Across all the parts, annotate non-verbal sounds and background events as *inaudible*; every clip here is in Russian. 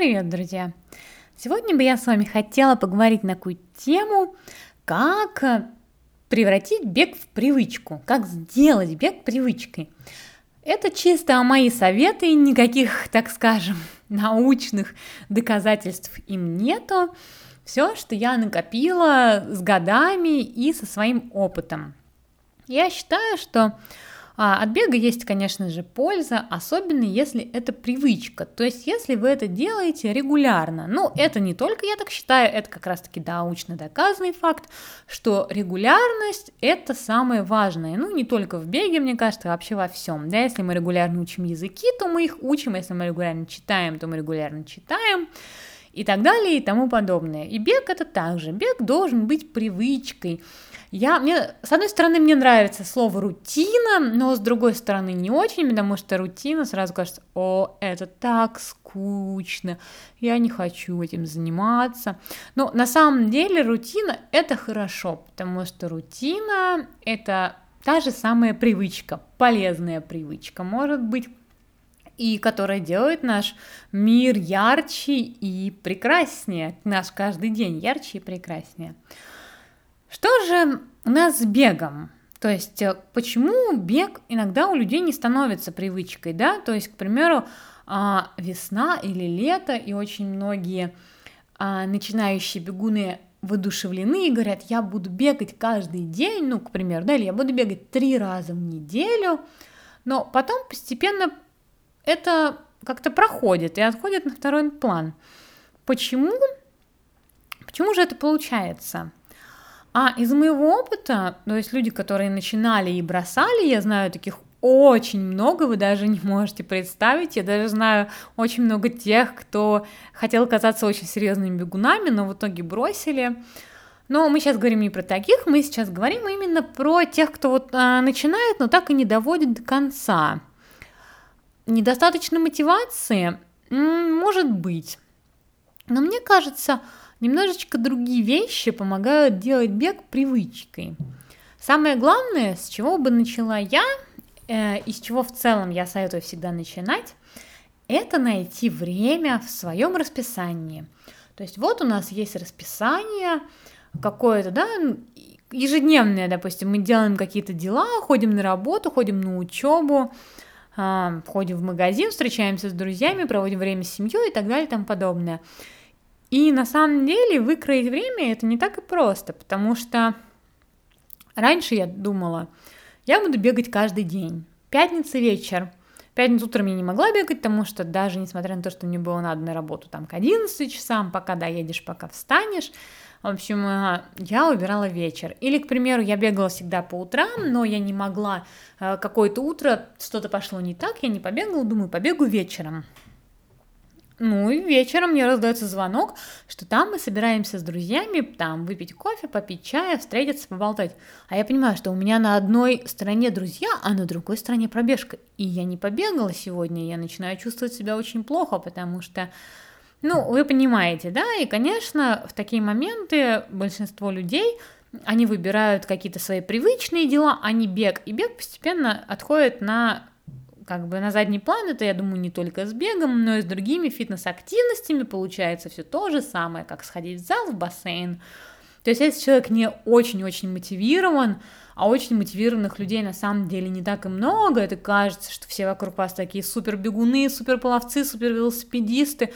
привет, друзья! Сегодня бы я с вами хотела поговорить на такую тему, как э, превратить бег в привычку, как сделать бег привычкой. Это чисто мои советы, никаких, так скажем, *laughs* научных доказательств им нету. Все, что я накопила с годами и со своим опытом. Я считаю, что а от бега есть, конечно же, польза, особенно если это привычка. То есть, если вы это делаете регулярно. Ну, это не только я так считаю, это как раз-таки научно доказанный факт, что регулярность – это самое важное. Ну, не только в беге, мне кажется, а вообще во всем. Да, если мы регулярно учим языки, то мы их учим, если мы регулярно читаем, то мы регулярно читаем и так далее и тому подобное. И бег это также. Бег должен быть привычкой. Я, мне, с одной стороны, мне нравится слово рутина, но с другой стороны не очень, потому что рутина сразу кажется, о, это так скучно, я не хочу этим заниматься. Но на самом деле рутина это хорошо, потому что рутина это та же самая привычка, полезная привычка, может быть, и которая делает наш мир ярче и прекраснее, наш каждый день ярче и прекраснее. Что же у нас с бегом? То есть, э, почему бег иногда у людей не становится привычкой, да? То есть, к примеру, а, весна или лето, и очень многие а, начинающие бегуны воодушевлены и говорят, я буду бегать каждый день, ну, к примеру, да, или я буду бегать три раза в неделю, но потом постепенно это как-то проходит и отходит на второй план. Почему? Почему же это получается? А из моего опыта, то есть люди, которые начинали и бросали, я знаю таких очень много, вы даже не можете представить. Я даже знаю очень много тех, кто хотел казаться очень серьезными бегунами, но в итоге бросили. Но мы сейчас говорим не про таких, мы сейчас говорим именно про тех, кто вот а, начинает, но так и не доводит до конца. Недостаточно мотивации? Может быть. Но мне кажется, Немножечко другие вещи помогают делать бег привычкой. Самое главное, с чего бы начала я, э, и с чего в целом я советую всегда начинать, это найти время в своем расписании. То есть вот у нас есть расписание какое-то, да, ежедневное, допустим, мы делаем какие-то дела, ходим на работу, ходим на учебу, э, ходим в магазин, встречаемся с друзьями, проводим время с семьей и так далее и тому подобное. И на самом деле выкроить время это не так и просто, потому что раньше я думала, я буду бегать каждый день. Пятница вечер. Пятницу утром я не могла бегать, потому что даже несмотря на то, что мне было надо на работу там к 11 часам, пока доедешь, пока встанешь, в общем, э, я убирала вечер. Или, к примеру, я бегала всегда по утрам, но я не могла, э, какое-то утро что-то пошло не так, я не побегала, думаю, побегу вечером. Ну и вечером мне раздается звонок, что там мы собираемся с друзьями, там выпить кофе, попить чая, встретиться, поболтать. А я понимаю, что у меня на одной стороне друзья, а на другой стороне пробежка. И я не побегала сегодня, я начинаю чувствовать себя очень плохо, потому что ну, вы понимаете, да, и, конечно, в такие моменты большинство людей, они выбирают какие-то свои привычные дела, а не бег, и бег постепенно отходит на как бы на задний план, это, я думаю, не только с бегом, но и с другими фитнес-активностями получается все то же самое, как сходить в зал, в бассейн. То есть если человек не очень-очень мотивирован, а очень мотивированных людей на самом деле не так и много, это кажется, что все вокруг вас такие супер бегуны, супер пловцы, супер велосипедисты,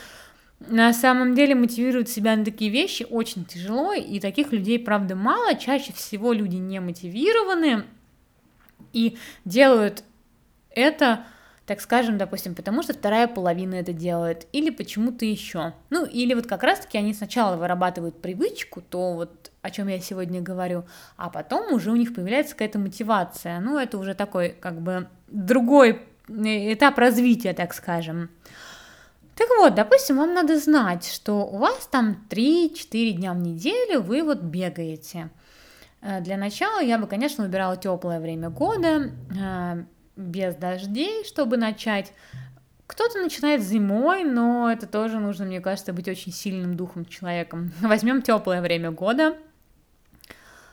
на самом деле мотивировать себя на такие вещи очень тяжело, и таких людей, правда, мало. Чаще всего люди не мотивированы и делают это, так скажем, допустим, потому что вторая половина это делает, или почему-то еще. Ну, или вот как раз-таки они сначала вырабатывают привычку, то вот о чем я сегодня говорю, а потом уже у них появляется какая-то мотивация. Ну, это уже такой, как бы, другой этап развития, так скажем. Так вот, допустим, вам надо знать, что у вас там 3-4 дня в неделю вы вот бегаете. Э, для начала я бы, конечно, выбирала теплое время года, э, без дождей, чтобы начать. Кто-то начинает зимой, но это тоже нужно, мне кажется, быть очень сильным духом человеком. *laughs* Возьмем теплое время года,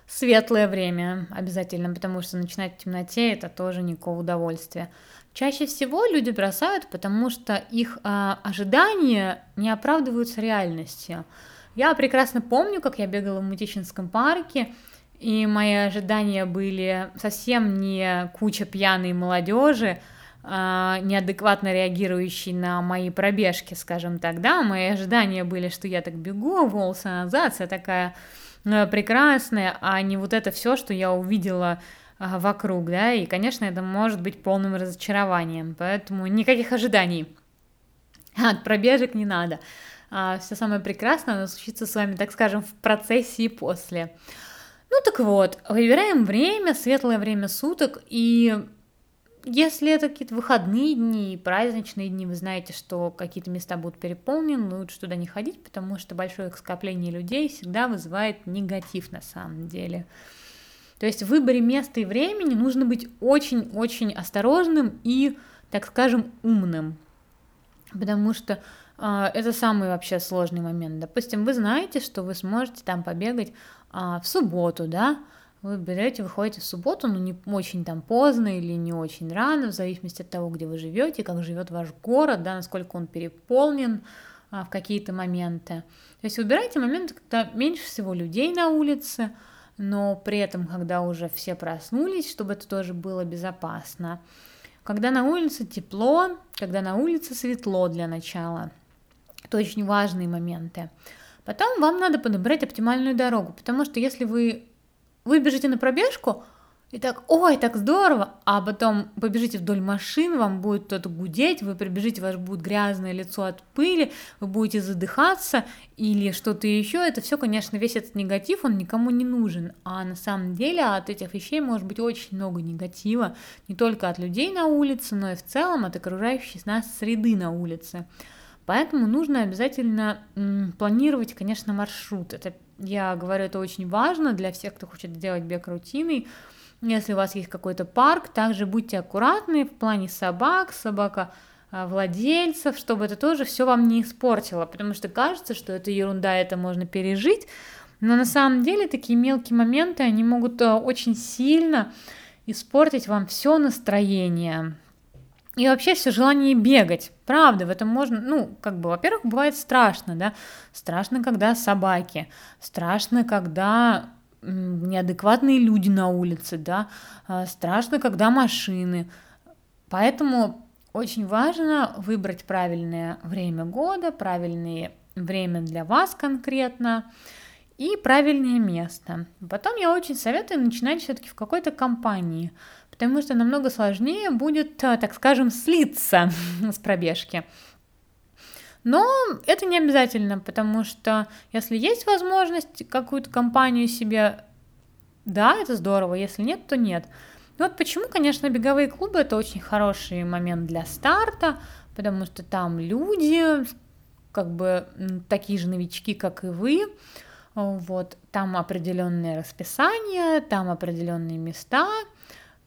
светлое время обязательно, потому что начинать в темноте это тоже никакого удовольствия. Чаще всего люди бросают, потому что их э, ожидания не оправдываются реальностью. Я прекрасно помню, как я бегала в Мутищинском парке, и мои ожидания были совсем не куча пьяной молодежи, э, неадекватно реагирующей на мои пробежки, скажем так, да, мои ожидания были, что я так бегу, волосы назад, вся такая э, прекрасная, а не вот это все, что я увидела вокруг, да, и, конечно, это может быть полным разочарованием, поэтому никаких ожиданий от пробежек не надо. А, все самое прекрасное оно случится с вами, так скажем, в процессе и после. Ну так вот, выбираем время, светлое время суток, и если это какие-то выходные дни, праздничные дни, вы знаете, что какие-то места будут переполнены, лучше туда не ходить, потому что большое скопление людей всегда вызывает негатив на самом деле. То есть в выборе места и времени нужно быть очень-очень осторожным и, так скажем, умным. Потому что э, это самый вообще сложный момент. Допустим, вы знаете, что вы сможете там побегать э, в субботу, да, вы берете, выходите в субботу, но не очень там поздно или не очень рано, в зависимости от того, где вы живете, как живет ваш город, да, насколько он переполнен а, в какие-то моменты. То есть выбирайте моменты, когда меньше всего людей на улице, но при этом, когда уже все проснулись, чтобы это тоже было безопасно. Когда на улице тепло, когда на улице светло для начала. Это очень важные моменты. Потом вам надо подобрать оптимальную дорогу, потому что если вы выбежите на пробежку, и так, ой, так здорово, а потом побежите вдоль машин, вам будет кто-то гудеть, вы прибежите, ваше будет грязное лицо от пыли, вы будете задыхаться или что-то еще, это все, конечно, весь этот негатив, он никому не нужен, а на самом деле от этих вещей может быть очень много негатива, не только от людей на улице, но и в целом от окружающей нас среды на улице. Поэтому нужно обязательно м, планировать, конечно, маршрут. Это, я говорю, это очень важно для всех, кто хочет сделать бег рутиной, если у вас есть какой-то парк, также будьте аккуратны в плане собак, собака а, владельцев, чтобы это тоже все вам не испортило, потому что кажется, что это ерунда, это можно пережить, но на самом деле такие мелкие моменты, они могут а, очень сильно испортить вам все настроение. И вообще все желание бегать. Правда, в этом можно, ну, как бы, во-первых, бывает страшно, да, страшно, когда собаки, страшно, когда неадекватные люди на улице, да, а, страшно, когда машины. Поэтому очень важно выбрать правильное время года, правильное время для вас конкретно и правильное место. Потом я очень советую начинать все-таки в какой-то компании, потому что намного сложнее будет, а, так скажем, слиться *laughs* с пробежки. Но это не обязательно, потому что если есть возможность какую-то компанию себе, да, это здорово, если нет, то нет. Ну вот почему, конечно, беговые клубы это очень хороший момент для старта, потому что там люди, как бы такие же новички, как и вы, вот, там определенное расписание, там определенные места.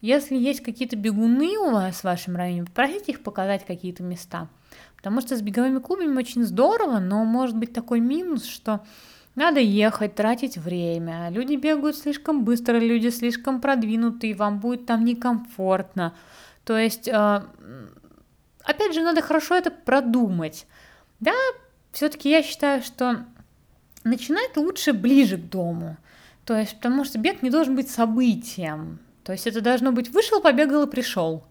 Если есть какие-то бегуны у вас в вашем районе, попросите их показать какие-то места. Потому что с беговыми клубами очень здорово, но может быть такой минус, что надо ехать, тратить время. Люди бегают слишком быстро, люди слишком продвинутые, вам будет там некомфортно. То есть, э, опять же, надо хорошо это продумать. Да, все-таки я считаю, что начинать лучше ближе к дому. То есть, потому что бег не должен быть событием. То есть это должно быть вышел, побегал и пришел.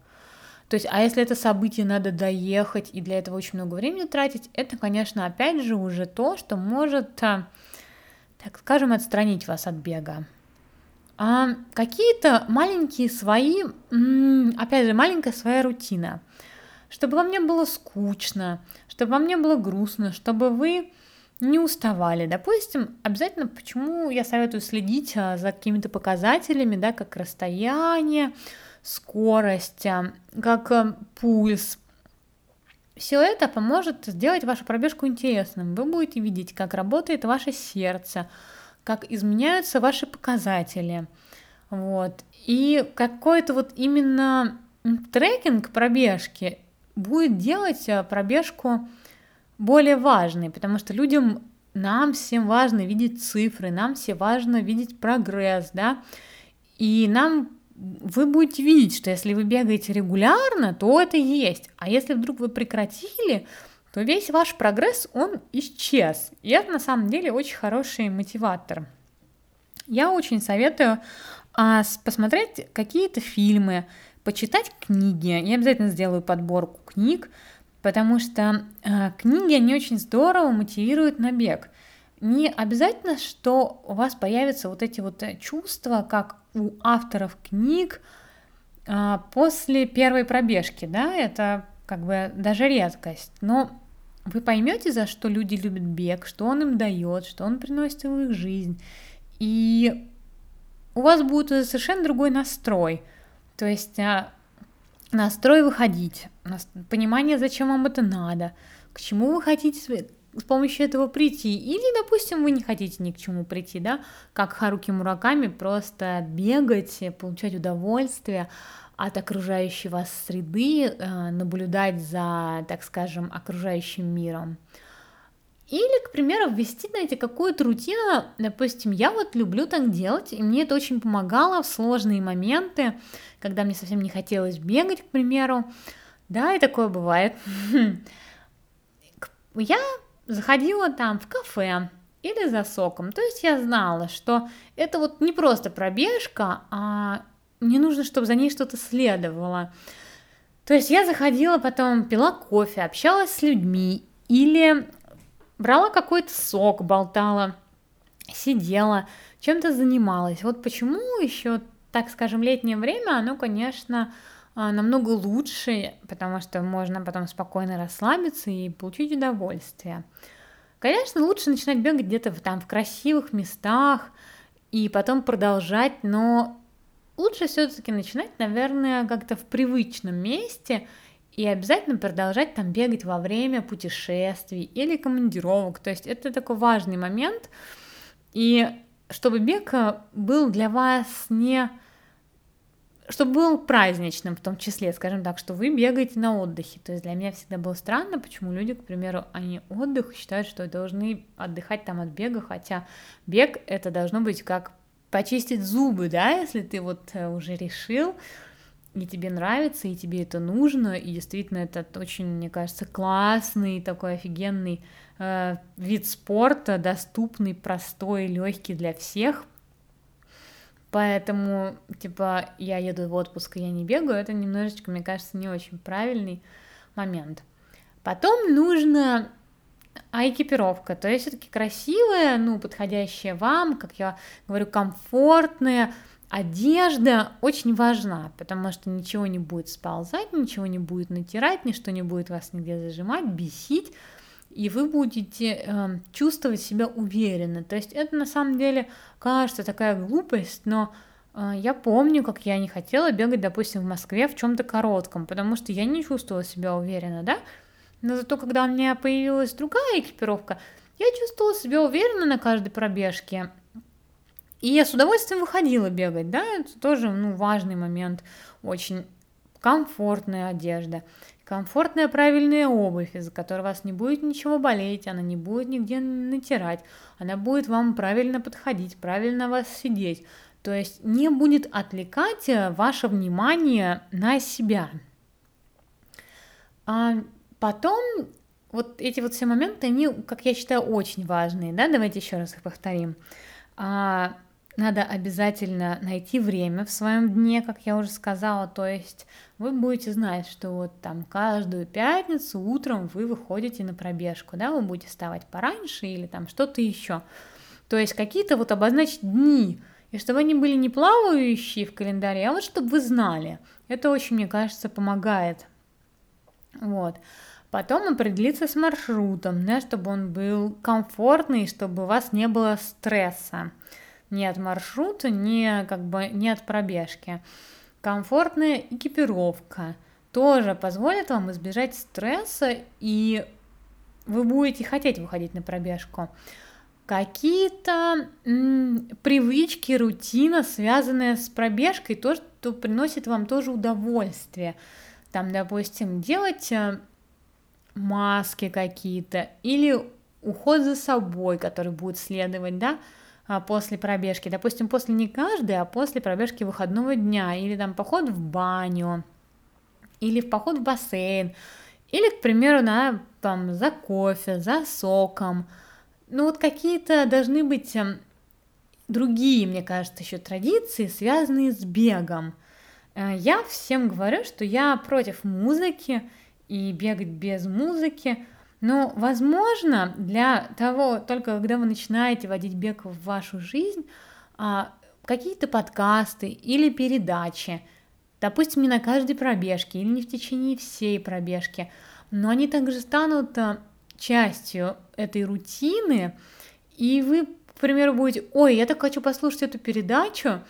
То есть, а если это событие надо доехать и для этого очень много времени тратить, это, конечно, опять же уже то, что может, а, так скажем, отстранить вас от бега. А какие-то маленькие свои, опять же, маленькая своя рутина, чтобы вам не было скучно, чтобы вам не было грустно, чтобы вы не уставали. Допустим, обязательно, почему я советую следить а, за какими-то показателями, да, как расстояние, скорость, как а, пульс. Все это поможет сделать вашу пробежку интересным. Вы будете видеть, как работает ваше сердце, как изменяются ваши показатели. Вот. И какой-то вот именно трекинг пробежки будет делать а, пробежку более важной, потому что людям, нам всем важно видеть цифры, нам все важно видеть прогресс, да, и нам вы будете видеть, что если вы бегаете регулярно, то это есть. А если вдруг вы прекратили, то весь ваш прогресс, он исчез. И это на самом деле очень хороший мотиватор. Я очень советую а, посмотреть какие-то фильмы, почитать книги. Я обязательно сделаю подборку книг, потому что а, книги, они очень здорово мотивируют на бег. Не обязательно, что у вас появятся вот эти вот э, чувства, как у авторов книг а, после первой пробежки, да, это как бы даже редкость, но вы поймете, за что люди любят бег, что он им дает, что он приносит в их жизнь, и у вас будет совершенно другой настрой, то есть а, настрой выходить, понимание, зачем вам это надо, к чему вы хотите с помощью этого прийти. Или, допустим, вы не хотите ни к чему прийти, да, как Харуки Мураками, просто бегать, получать удовольствие от окружающей вас среды, э, наблюдать за, так скажем, окружающим миром. Или, к примеру, ввести, знаете, какую-то рутину, допустим, я вот люблю так делать, и мне это очень помогало в сложные моменты, когда мне совсем не хотелось бегать, к примеру, да, и такое бывает. *laughs* Я заходила там в кафе или за соком. То есть я знала, что это вот не просто пробежка, а мне нужно, чтобы за ней что-то следовало. То есть я заходила, потом пила кофе, общалась с людьми или брала какой-то сок, болтала, сидела, чем-то занималась. Вот почему еще, так скажем, летнее время, оно, конечно, намного лучше, потому что можно потом спокойно расслабиться и получить удовольствие. Конечно, лучше начинать бегать где-то там в красивых местах и потом продолжать, но лучше все-таки начинать, наверное, как-то в привычном месте и обязательно продолжать там бегать во время путешествий или командировок. То есть это такой важный момент. И чтобы бег был для вас не чтобы был праздничным в том числе, скажем так, что вы бегаете на отдыхе. То есть для меня всегда было странно, почему люди, к примеру, они отдых считают, что должны отдыхать там от бега, хотя бег это должно быть как почистить зубы, да, если ты вот э, уже решил, и тебе нравится, и тебе это нужно, и действительно это очень, мне кажется, классный, такой офигенный э, вид спорта, доступный, простой, легкий для всех, Поэтому, типа, я еду в отпуск, и я не бегаю, это немножечко, мне кажется, не очень правильный момент. Потом нужно а экипировка, то есть все-таки красивая, ну, подходящая вам, как я говорю, комфортная, одежда очень важна, потому что ничего не будет сползать, ничего не будет натирать, ничто не будет вас нигде зажимать, бесить, и вы будете э, чувствовать себя уверенно. То есть это на самом деле кажется такая глупость, но э, я помню, как я не хотела бегать, допустим, в Москве в чем-то коротком, потому что я не чувствовала себя уверенно, да. Но зато, когда у меня появилась другая экипировка, я чувствовала себя уверенно на каждой пробежке. И я с удовольствием выходила бегать, да, это тоже, ну, важный момент, очень комфортная одежда. Комфортная правильная обувь, из-за которой вас не будет ничего болеть, она не будет нигде натирать, она будет вам правильно подходить, правильно вас сидеть. То есть не будет отвлекать э, ваше внимание на себя. А потом вот эти вот все моменты, они, как я считаю, очень важные, да, давайте еще раз их повторим. А, надо обязательно найти время в своем дне, как я уже сказала, то есть вы будете знать, что вот там каждую пятницу утром вы выходите на пробежку, да, вы будете вставать пораньше или там что-то еще. То есть какие-то вот обозначить дни, и чтобы они были не плавающие в календаре, а вот чтобы вы знали. Это очень, мне кажется, помогает. Вот. Потом определиться с маршрутом, да, чтобы он был комфортный, чтобы у вас не было стресса ни от маршрута, ни, как бы, ни от пробежки. Комфортная экипировка тоже позволит вам избежать стресса, и вы будете хотеть выходить на пробежку. Какие-то м- привычки, рутина, связанная с пробежкой, то, что приносит вам тоже удовольствие. Там, допустим, делать э, маски какие-то или уход за собой, который будет следовать, да, после пробежки. Допустим, после не каждой, а после пробежки выходного дня. Или там поход в баню, или в поход в бассейн. Или, к примеру, на, там, за кофе, за соком. Ну вот какие-то должны быть эм, другие, мне кажется, еще традиции, связанные с бегом. Э, я всем говорю, что я против музыки и бегать без музыки. Но, возможно, для того, только когда вы начинаете вводить бег в вашу жизнь, а, какие-то подкасты или передачи, допустим, не на каждой пробежке или не в течение всей пробежки, но они также станут а, частью этой рутины, и вы, к примеру, будете, ой, я так хочу послушать эту передачу,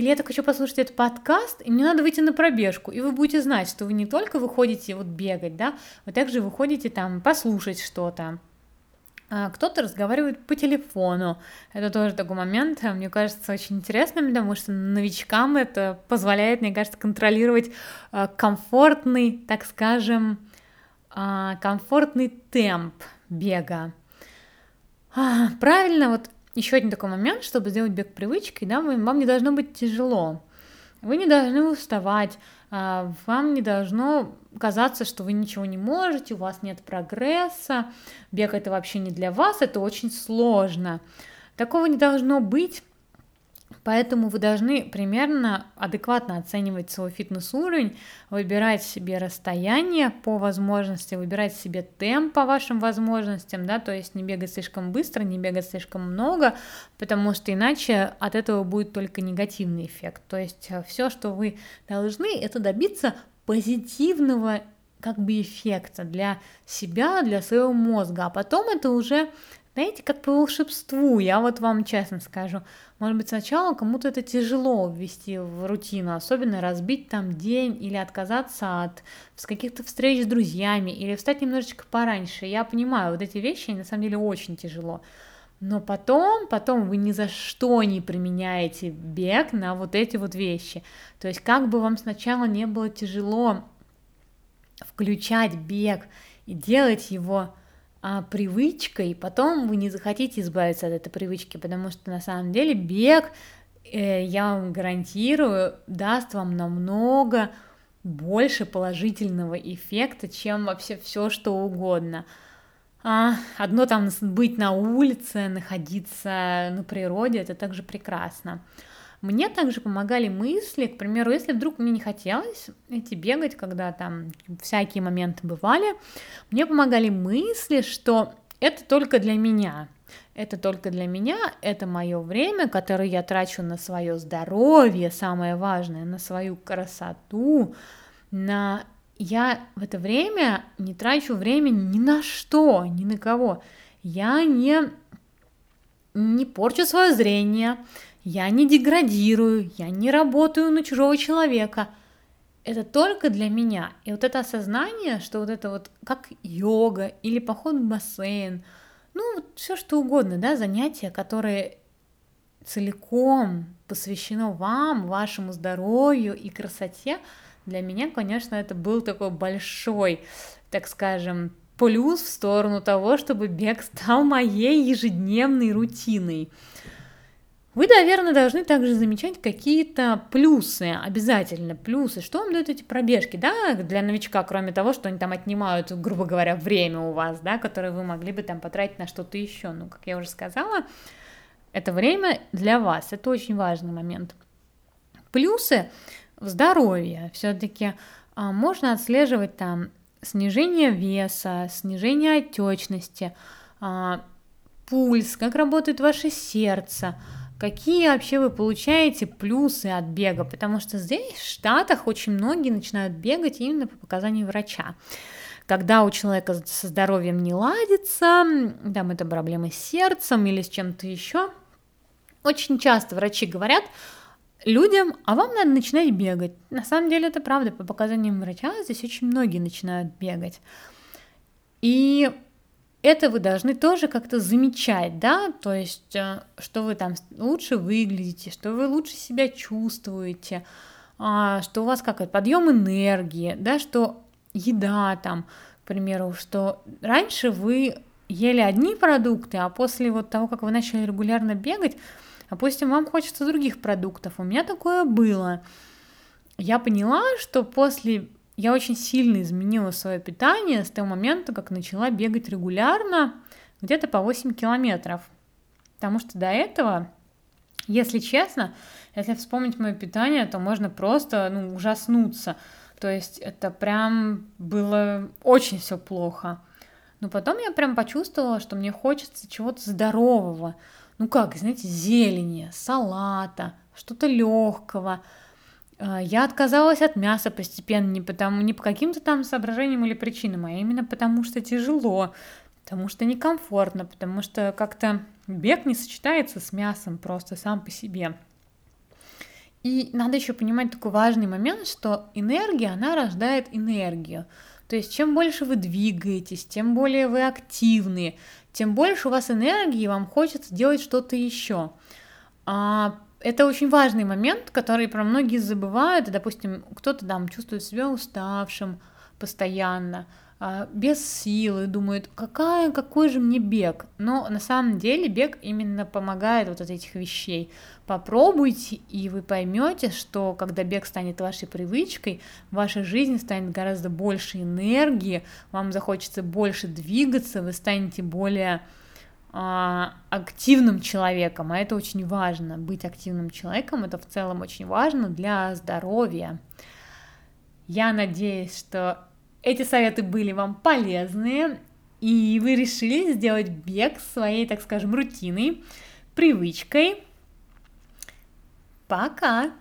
или я так хочу послушать этот подкаст, и мне надо выйти на пробежку, и вы будете знать, что вы не только выходите вот бегать, да, вы также выходите там послушать что-то, а кто-то разговаривает по телефону. Это тоже такой момент, мне кажется, очень интересным, потому что новичкам это позволяет, мне кажется, контролировать а, комфортный, так скажем, а, комфортный темп бега. Правильно, вот еще один такой момент, чтобы сделать бег привычкой, да, вам не должно быть тяжело. Вы не должны уставать, а, вам не должно казаться, что вы ничего не можете, у вас нет прогресса, бег это вообще не для вас, это очень сложно. Такого не должно быть, Поэтому вы должны примерно адекватно оценивать свой фитнес-уровень, выбирать себе расстояние по возможности, выбирать себе темп по вашим возможностям, да, то есть не бегать слишком быстро, не бегать слишком много, потому что иначе от этого будет только негативный эффект. То есть э, все, что вы должны, это добиться позитивного как бы эффекта для себя, для своего мозга, а потом это уже знаете, как по волшебству, я вот вам честно скажу, может быть, сначала кому-то это тяжело ввести в рутину, особенно разбить там день или отказаться от каких-то встреч с друзьями или встать немножечко пораньше. Я понимаю, вот эти вещи, на самом деле очень тяжело. Но потом, потом вы ни за что не применяете бег на вот эти вот вещи. То есть как бы вам сначала не было тяжело включать бег и делать его а, привычкой, потом вы не захотите избавиться от этой привычки, потому что на самом деле бег, э, я вам гарантирую, даст вам намного больше положительного эффекта, чем вообще все что угодно. А, одно там быть на улице, находиться на природе, это также прекрасно. Мне также помогали мысли, к примеру, если вдруг мне не хотелось идти бегать, когда там всякие моменты бывали, мне помогали мысли, что это только для меня, это только для меня, это мое время, которое я трачу на свое здоровье, самое важное, на свою красоту, на я в это время не трачу время ни на что, ни на кого. Я не, не порчу свое зрение, я не деградирую, я не работаю на чужого человека. Это только для меня. И вот это осознание, что вот это вот как йога или поход в бассейн, ну вот все что угодно, да, занятия, которые целиком посвящено вам, вашему здоровью и красоте, для меня, конечно, это был такой большой, так скажем, плюс в сторону того, чтобы бег стал моей ежедневной рутиной. Вы, наверное, должны также замечать какие-то плюсы, обязательно плюсы. Что вам дают эти пробежки, да, для новичка, кроме того, что они там отнимают, грубо говоря, время у вас, да, которое вы могли бы там потратить на что-то еще. Ну, как я уже сказала, это время для вас, это очень важный момент. Плюсы в здоровье все-таки а, можно отслеживать там снижение веса, снижение отечности, а, пульс, как работает ваше сердце, какие вообще вы получаете плюсы от бега, потому что здесь, в Штатах, очень многие начинают бегать именно по показанию врача. Когда у человека со здоровьем не ладится, там это проблемы с сердцем или с чем-то еще, очень часто врачи говорят людям, а вам надо начинать бегать. На самом деле это правда, по показаниям врача здесь очень многие начинают бегать. И это вы должны тоже как-то замечать, да, то есть, э, что вы там лучше выглядите, что вы лучше себя чувствуете, а, что у вас как подъем энергии, да, что еда там, к примеру, что раньше вы ели одни продукты, а после вот того, как вы начали регулярно бегать, допустим, вам хочется других продуктов. У меня такое было. Я поняла, что после я очень сильно изменила свое питание с того момента, как начала бегать регулярно, где-то по 8 километров. Потому что до этого, если честно, если вспомнить мое питание, то можно просто ну, ужаснуться. То есть это прям было очень все плохо. Но потом я прям почувствовала, что мне хочется чего-то здорового. Ну как, знаете, зелени, салата, что-то легкого. А, я отказалась от мяса постепенно не, потому, не по каким-то там соображениям или причинам, а именно потому что тяжело, потому что некомфортно, потому что как-то бег не сочетается с мясом просто сам по себе. И надо еще понимать такой важный момент, что энергия, она рождает энергию. То есть чем больше вы двигаетесь, тем более вы активны, тем больше у вас энергии, вам хочется делать что-то еще. А это очень важный момент, который про многие забывают. Допустим, кто-то там чувствует себя уставшим постоянно, а, без силы, думает, какая, какой же мне бег. Но на самом деле бег именно помогает вот от этих вещей. Попробуйте, и вы поймете, что когда бег станет вашей привычкой, в вашей жизни станет гораздо больше энергии, вам захочется больше двигаться, вы станете более активным человеком, а это очень важно. Быть активным человеком это в целом очень важно для здоровья. Я надеюсь, что эти советы были вам полезны, и вы решили сделать бег своей, так скажем, рутиной, привычкой. Пока!